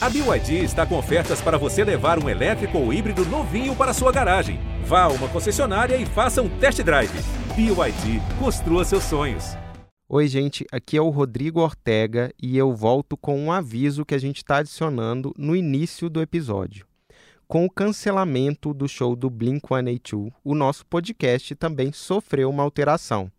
A BYD está com ofertas para você levar um elétrico ou híbrido novinho para sua garagem. Vá a uma concessionária e faça um test drive. BYD, construa seus sonhos. Oi, gente, aqui é o Rodrigo Ortega e eu volto com um aviso que a gente está adicionando no início do episódio. Com o cancelamento do show do Blink-182, o nosso podcast também sofreu uma alteração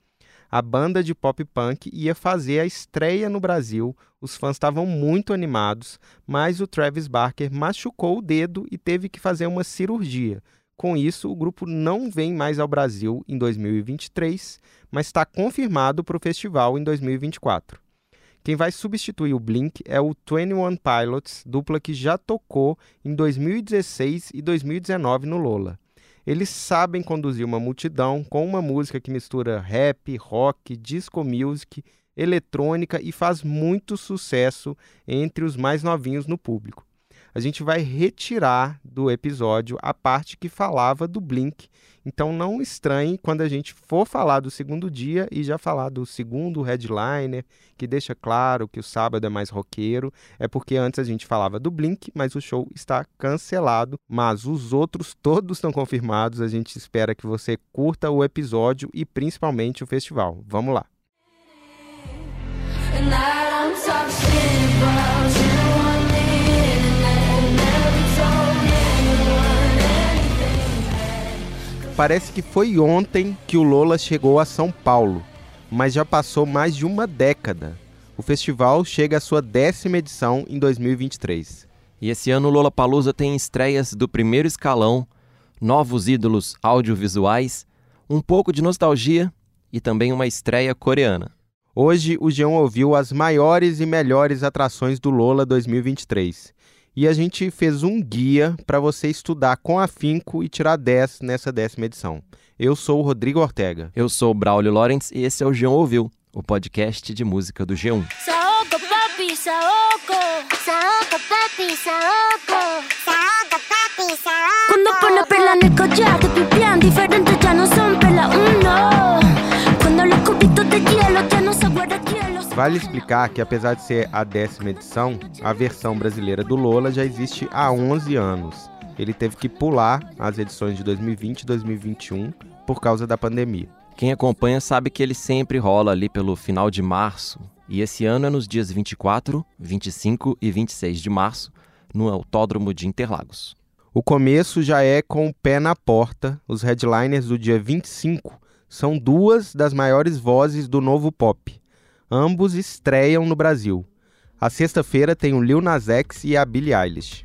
a banda de pop punk ia fazer a estreia no Brasil. Os fãs estavam muito animados, mas o Travis Barker machucou o dedo e teve que fazer uma cirurgia. Com isso, o grupo não vem mais ao Brasil em 2023, mas está confirmado para o festival em 2024. Quem vai substituir o Blink é o 21 Pilots, dupla que já tocou em 2016 e 2019 no Lola. Eles sabem conduzir uma multidão com uma música que mistura rap, rock, disco music, eletrônica e faz muito sucesso entre os mais novinhos no público a gente vai retirar do episódio a parte que falava do Blink. Então não estranhe quando a gente for falar do segundo dia e já falar do segundo headliner, que deixa claro que o sábado é mais roqueiro. É porque antes a gente falava do Blink, mas o show está cancelado. Mas os outros todos estão confirmados. A gente espera que você curta o episódio e principalmente o festival. Vamos lá! Parece que foi ontem que o Lola chegou a São Paulo, mas já passou mais de uma década. O festival chega à sua décima edição em 2023. E esse ano o Lola Palusa tem estreias do primeiro escalão, novos ídolos audiovisuais, um pouco de nostalgia e também uma estreia coreana. Hoje o Jean ouviu as maiores e melhores atrações do Lola 2023 e a gente fez um guia para você estudar com afinco e tirar 10 nessa décima edição. Eu sou o Rodrigo Ortega. Eu sou o Braulio Lorenz e esse é o G1 Ouviu, o podcast de música do G1. Saoco, papi, saoco. Saoco, papi, saoco. Saoco, papi, saoco. Cuando pone perla en el collar, te pipián diferente, ya no son perla uno. Cuando los cubitos de hielo Vale explicar que, apesar de ser a décima edição, a versão brasileira do Lola já existe há 11 anos. Ele teve que pular as edições de 2020 e 2021 por causa da pandemia. Quem acompanha sabe que ele sempre rola ali pelo final de março, e esse ano é nos dias 24, 25 e 26 de março, no Autódromo de Interlagos. O começo já é com o pé na porta. Os headliners do dia 25 são duas das maiores vozes do novo pop, Ambos estreiam no Brasil. A sexta-feira tem o Lil Nas X e a Billie Eilish.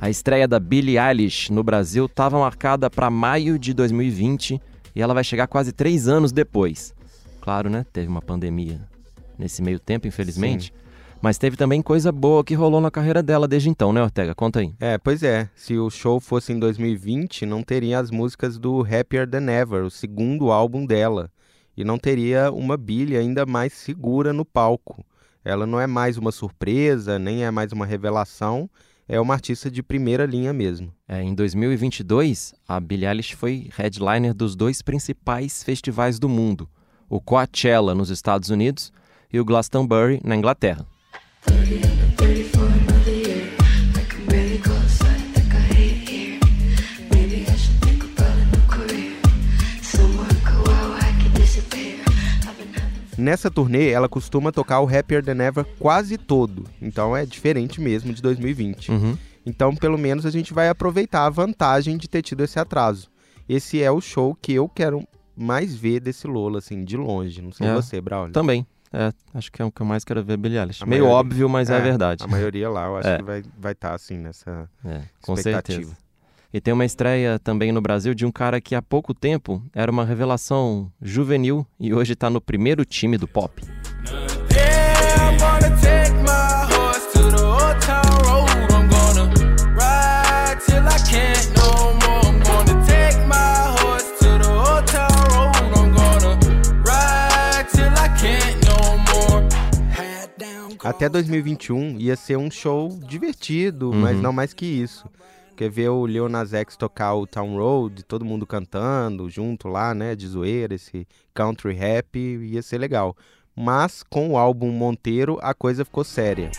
A estreia da Billie Eilish no Brasil estava marcada para maio de 2020 e ela vai chegar quase três anos depois. Claro, né? Teve uma pandemia nesse meio tempo, infelizmente. Sim. Mas teve também coisa boa que rolou na carreira dela desde então, né, Ortega? Conta aí. É, pois é. Se o show fosse em 2020, não teria as músicas do Happier Than Ever, o segundo álbum dela. E não teria uma Billy ainda mais segura no palco. Ela não é mais uma surpresa, nem é mais uma revelação, é uma artista de primeira linha mesmo. É, em 2022, a Billie Eilish foi headliner dos dois principais festivais do mundo, o Coachella nos Estados Unidos e o Glastonbury na Inglaterra. Nessa turnê, ela costuma tocar o Happier Than Ever quase todo, então é diferente mesmo de 2020. Uhum. Então, pelo menos, a gente vai aproveitar a vantagem de ter tido esse atraso. Esse é o show que eu quero mais ver desse Lola, assim, de longe. Não sei é, você, Braulio. Também. É, acho que é o que eu mais quero ver Billie Eilish. A Meio maioria, óbvio, mas é, é, verdade. A maioria lá, eu acho é. que vai estar, vai tá, assim, nessa é, com. Certeza. E tem uma estreia também no Brasil de um cara que há pouco tempo era uma revelação juvenil e hoje está no primeiro time do pop. Até 2021 ia ser um show divertido, uhum. mas não mais que isso. Porque ver o Lil Nas X tocar o Town Road, todo mundo cantando junto lá, né, de zoeira, esse country rap, ia ser legal. Mas com o álbum Monteiro, a coisa ficou séria.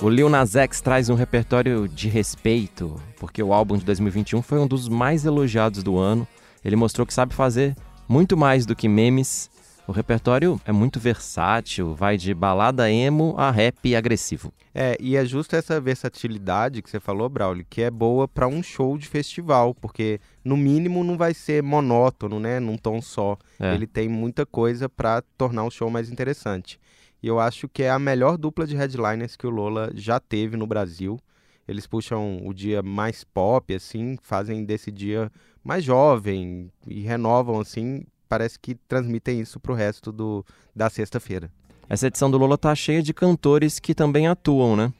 O Lil Nas X traz um repertório de respeito, porque o álbum de 2021 foi um dos mais elogiados do ano. Ele mostrou que sabe fazer muito mais do que memes. O repertório é muito versátil, vai de balada emo a rap agressivo. É, e é justo essa versatilidade que você falou, Braulio, que é boa para um show de festival, porque no mínimo não vai ser monótono, né, num tom só. É. Ele tem muita coisa para tornar o show mais interessante. E eu acho que é a melhor dupla de headliners que o Lola já teve no Brasil. Eles puxam o dia mais pop, assim, fazem desse dia mais jovem e renovam, assim, parece que transmitem isso pro resto do, da sexta-feira. Essa edição do Lola tá cheia de cantores que também atuam, né?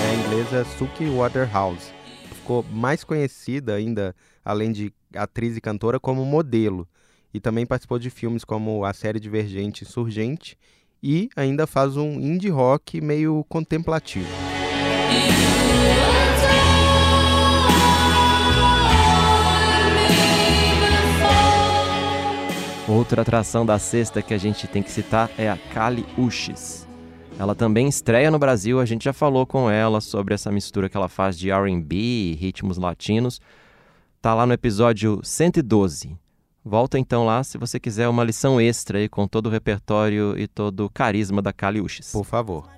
É a inglesa Suki Waterhouse. Ficou mais conhecida ainda além de atriz e cantora, como modelo. E também participou de filmes como a série Divergente Surgente e ainda faz um indie rock meio contemplativo. Outra atração da sexta que a gente tem que citar é a Kali Uchis. Ela também estreia no Brasil, a gente já falou com ela sobre essa mistura que ela faz de R&B, ritmos latinos, Tá lá no episódio 112. Volta então lá se você quiser uma lição extra aí com todo o repertório e todo o carisma da Caliuches. Por favor.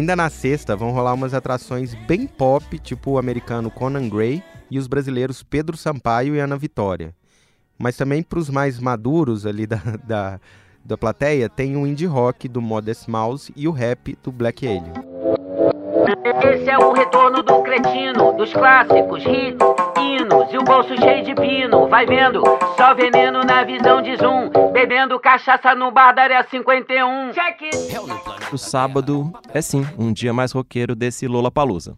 Ainda na sexta vão rolar umas atrações bem pop, tipo o americano Conan Gray e os brasileiros Pedro Sampaio e Ana Vitória. Mas também para os mais maduros ali da, da, da plateia, tem o indie rock do Modest Mouse e o rap do Black Alien. Esse é o retorno do cretino, dos clássicos, hits, hinos e o bolso cheio de pino. Vai vendo, só veneno na visão de zoom. Bebendo cachaça no bar da área 51. Check it. O sábado é sim um dia mais roqueiro desse Lola Palusa.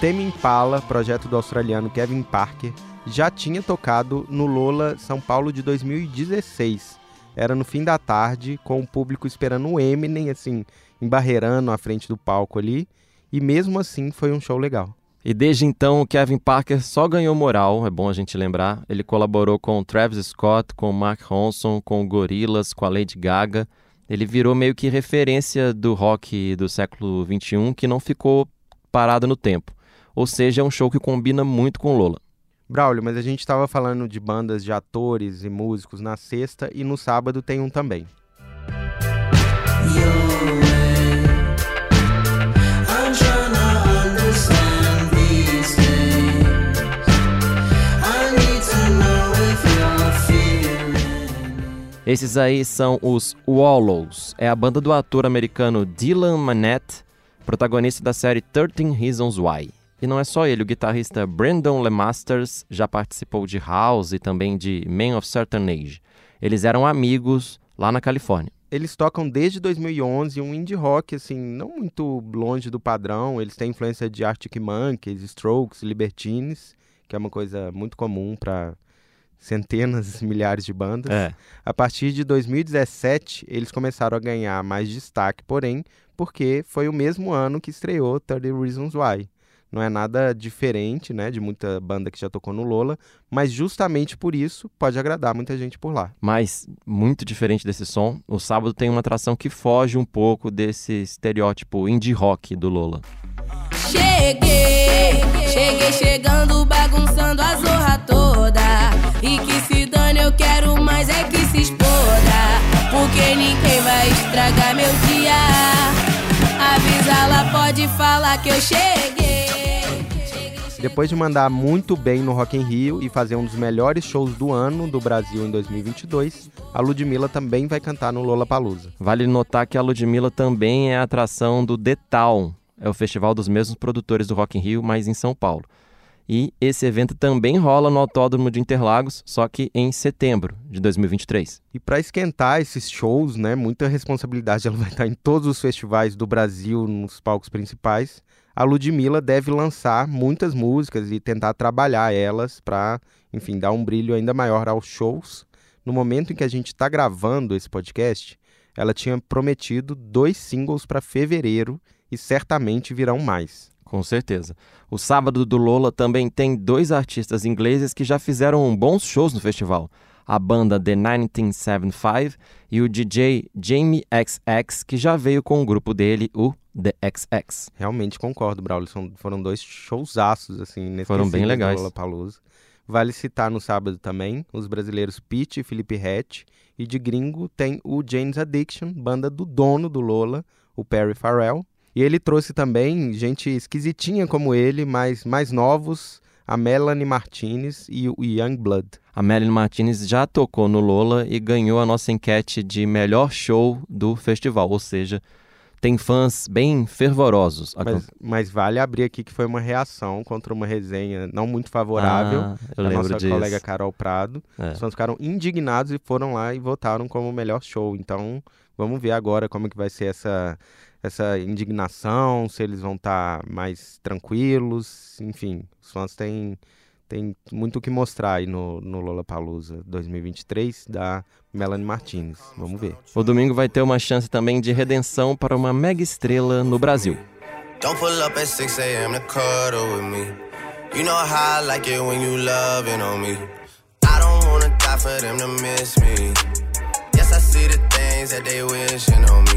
Tame Impala, projeto do australiano Kevin Parker, já tinha tocado no Lola São Paulo de 2016. Era no fim da tarde, com o público esperando o Eminem, assim, embarreirando à frente do palco ali. E mesmo assim foi um show legal. E desde então o Kevin Parker só ganhou moral, é bom a gente lembrar. Ele colaborou com Travis Scott, com Mark Ronson, com Gorillaz, com a Lady Gaga. Ele virou meio que referência do rock do século XXI que não ficou parado no tempo. Ou seja, é um show que combina muito com Lola. Braulio, mas a gente estava falando de bandas de atores e músicos na sexta e no sábado tem um também. Esses aí são os Wallows. É a banda do ator americano Dylan Manette, protagonista da série 13 Reasons Why. E não é só ele, o guitarrista Brandon LeMasters já participou de House e também de Man of Certain Age. Eles eram amigos lá na Califórnia. Eles tocam desde 2011 um indie rock, assim, não muito longe do padrão. Eles têm influência de Arctic Monkeys, Strokes, Libertines, que é uma coisa muito comum para centenas, milhares de bandas. É. A partir de 2017, eles começaram a ganhar mais destaque, porém, porque foi o mesmo ano que estreou 30 Reasons Why não é nada diferente, né, de muita banda que já tocou no Lola, mas justamente por isso pode agradar muita gente por lá. Mas muito diferente desse som, o sábado tem uma atração que foge um pouco desse estereótipo indie rock do Lola. Cheguei, cheguei chegando, bagunçando a zorra toda. E que se dane, eu quero mais é que se exploda. nem quem vai estragar meu dia. Avisa lá, pode falar que eu cheguei. Depois de mandar muito bem no Rock in Rio e fazer um dos melhores shows do ano do Brasil em 2022, a Ludmilla também vai cantar no Lollapalooza. Vale notar que a Ludmilla também é a atração do The Town, é o festival dos mesmos produtores do Rock in Rio, mas em São Paulo. E esse evento também rola no Autódromo de Interlagos, só que em setembro de 2023. E para esquentar esses shows, né, muita responsabilidade ela vai estar em todos os festivais do Brasil, nos palcos principais. A Ludmilla deve lançar muitas músicas e tentar trabalhar elas para, enfim, dar um brilho ainda maior aos shows. No momento em que a gente está gravando esse podcast, ela tinha prometido dois singles para fevereiro e certamente virão mais. Com certeza. O sábado do Lola também tem dois artistas ingleses que já fizeram bons shows no festival. A banda The 1975 e o DJ Jamie XX, que já veio com o grupo dele, o The XX. Realmente concordo, Braulio. São, foram dois showzaços, assim, Foram bem legais. Vale citar no sábado também os brasileiros Pete e Felipe Hatch. E de gringo tem o James Addiction, banda do dono do Lola, o Perry Farrell. E ele trouxe também gente esquisitinha como ele, mas mais novos, a Melanie Martinez e o Young Blood. A Melanie Martinez já tocou no Lola e ganhou a nossa enquete de melhor show do festival, ou seja, tem fãs bem fervorosos. Mas, mas, vale abrir aqui que foi uma reação contra uma resenha não muito favorável ah, da nossa disso. colega Carol Prado. É. Os fãs ficaram indignados e foram lá e votaram como o melhor show. Então, vamos ver agora como que vai ser essa essa indignação, se eles vão estar tá mais tranquilos, enfim, os fãs têm, têm muito o que mostrar aí no, no Lollapalooza 2023 da Melanie Martinez. Vamos ver. O domingo vai ter uma chance também de redenção para uma mega estrela no Brasil. Don't pull up at 6 a.m. to cuddle with me. You know how I like it when you loving on me. I don't wanna die for them to miss me. Yes, I see the things that they wishing on me.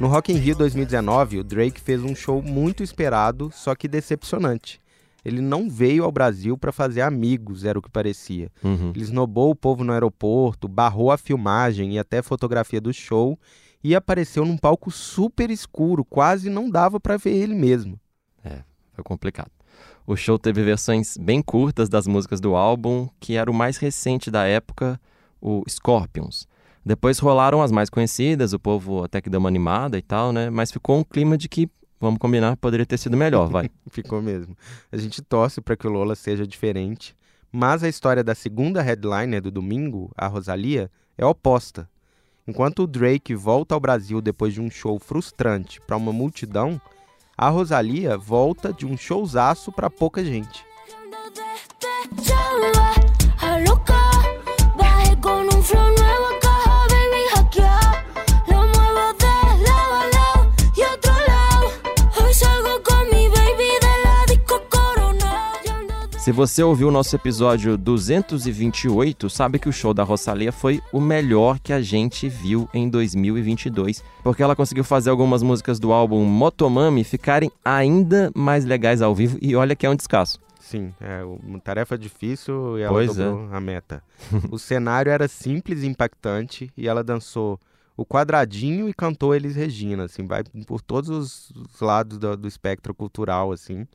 No Rock in Rio 2019, o Drake fez um show muito esperado, só que decepcionante. Ele não veio ao Brasil para fazer amigos, era o que parecia. Uhum. Ele esnobou o povo no aeroporto, barrou a filmagem e até fotografia do show e apareceu num palco super escuro, quase não dava para ver ele mesmo. É, foi complicado. O show teve versões bem curtas das músicas do álbum, que era o mais recente da época, o Scorpions. Depois rolaram as mais conhecidas, o povo até que deu uma animada e tal, né? Mas ficou um clima de que, vamos combinar, poderia ter sido melhor, vai. ficou mesmo. A gente torce para que o Lola seja diferente, mas a história da segunda headliner do domingo, a Rosalia, é oposta. Enquanto o Drake volta ao Brasil depois de um show frustrante para uma multidão, a Rosalia volta de um showzaço para pouca gente. Se você ouviu o nosso episódio 228, sabe que o show da Rosalia foi o melhor que a gente viu em 2022, porque ela conseguiu fazer algumas músicas do álbum Motomami ficarem ainda mais legais ao vivo e olha que é um descasso. Sim, é uma tarefa difícil e ela pois é. dobrou é. a meta. o cenário era simples e impactante e ela dançou o quadradinho e cantou Elis Regina, assim, vai por todos os lados do, do espectro cultural, assim.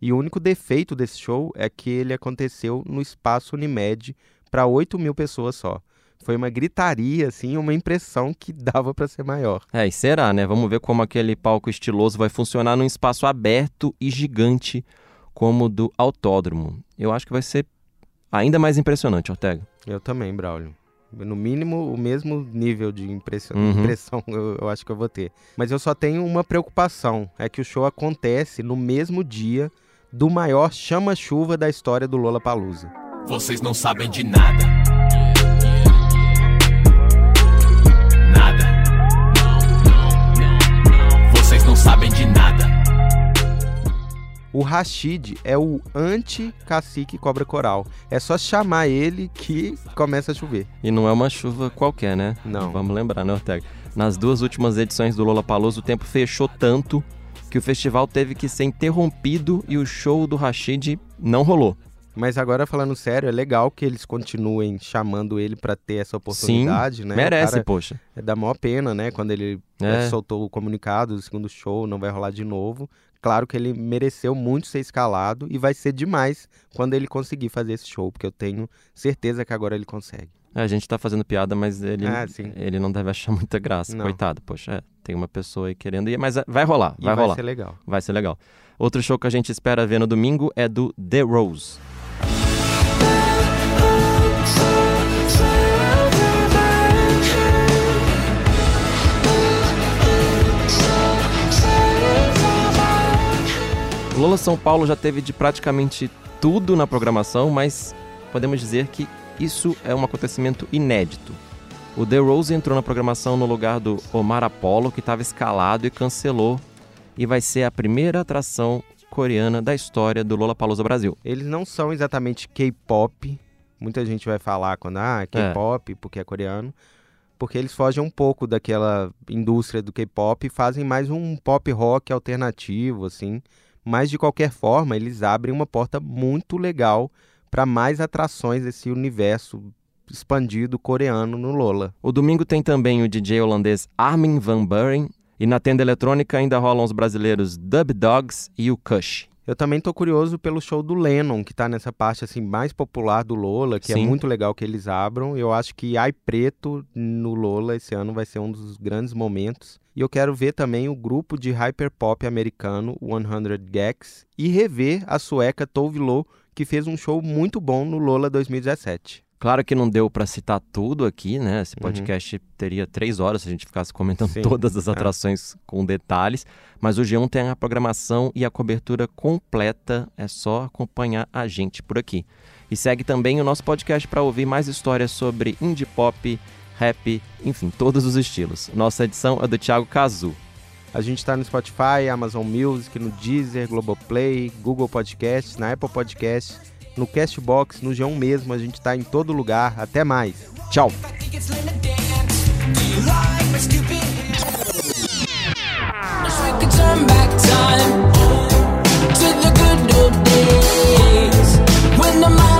E o único defeito desse show é que ele aconteceu no espaço Unimed para 8 mil pessoas só. Foi uma gritaria, assim, uma impressão que dava para ser maior. É, e será, né? Vamos ver como aquele palco estiloso vai funcionar num espaço aberto e gigante como o do autódromo. Eu acho que vai ser ainda mais impressionante, Ortega. Eu também, Braulio. No mínimo, o mesmo nível de impressão, uhum. impressão eu, eu acho que eu vou ter. Mas eu só tenho uma preocupação: é que o show acontece no mesmo dia do maior chama-chuva da história do Lola Palusa. Vocês não sabem de nada. Nada. Vocês não sabem de nada. O Rashid é o anti-cacique cobra coral. É só chamar ele que começa a chover. E não é uma chuva qualquer, né? Não. Vamos lembrar, né, Ortega? Nas duas últimas edições do Lola Palusa, o tempo fechou tanto que o festival teve que ser interrompido e o show do Rashid não rolou. Mas agora, falando sério, é legal que eles continuem chamando ele para ter essa oportunidade, Sim, né? merece, Cara, poxa. É da maior pena, né? Quando ele É. eh, soltou o comunicado do segundo show, não vai rolar de novo. Claro que ele mereceu muito ser escalado e vai ser demais quando ele conseguir fazer esse show, porque eu tenho certeza que agora ele consegue. É, a gente tá fazendo piada, mas ele, Ah, ele não deve achar muita graça, Não. coitado. Poxa, é, tem uma pessoa aí querendo ir, mas é, vai rolar, vai, vai, rolar. ser legal. Vai ser legal. Outro show que a gente espera ver no domingo é do The Rose. Lola São Paulo já teve de praticamente tudo na programação, mas podemos dizer que isso é um acontecimento inédito. O The Rose entrou na programação no lugar do Omar Apollo, que estava escalado e cancelou, e vai ser a primeira atração coreana da história do Lollapalooza Brasil. Eles não são exatamente K-pop. Muita gente vai falar quando, ah, é K-pop, porque é coreano. Porque eles fogem um pouco daquela indústria do K-pop e fazem mais um pop rock alternativo, assim. Mas, de qualquer forma, eles abrem uma porta muito legal para mais atrações desse universo expandido coreano no Lola. O domingo tem também o DJ holandês Armin van Buren, e na tenda eletrônica ainda rolam os brasileiros Dub Dogs e o Kush. Eu também tô curioso pelo show do Lennon, que tá nessa parte assim mais popular do Lola, que Sim. é muito legal que eles abram. Eu acho que Ai Preto no Lola esse ano vai ser um dos grandes momentos. E eu quero ver também o grupo de hyperpop americano 100 Gags e rever a sueca Tove Lo, que fez um show muito bom no Lola 2017. Claro que não deu para citar tudo aqui, né? Esse podcast teria três horas se a gente ficasse comentando Sim, todas as é. atrações com detalhes. Mas o G1 tem a programação e a cobertura completa. É só acompanhar a gente por aqui. E segue também o nosso podcast para ouvir mais histórias sobre indie pop, rap, enfim, todos os estilos. Nossa edição é do Thiago Cazu. A gente está no Spotify, Amazon Music, no Deezer, Globoplay, Google Podcasts, na Apple Podcasts, no Castbox, no G1 mesmo. A gente está em todo lugar. Até mais. Tchau. the mind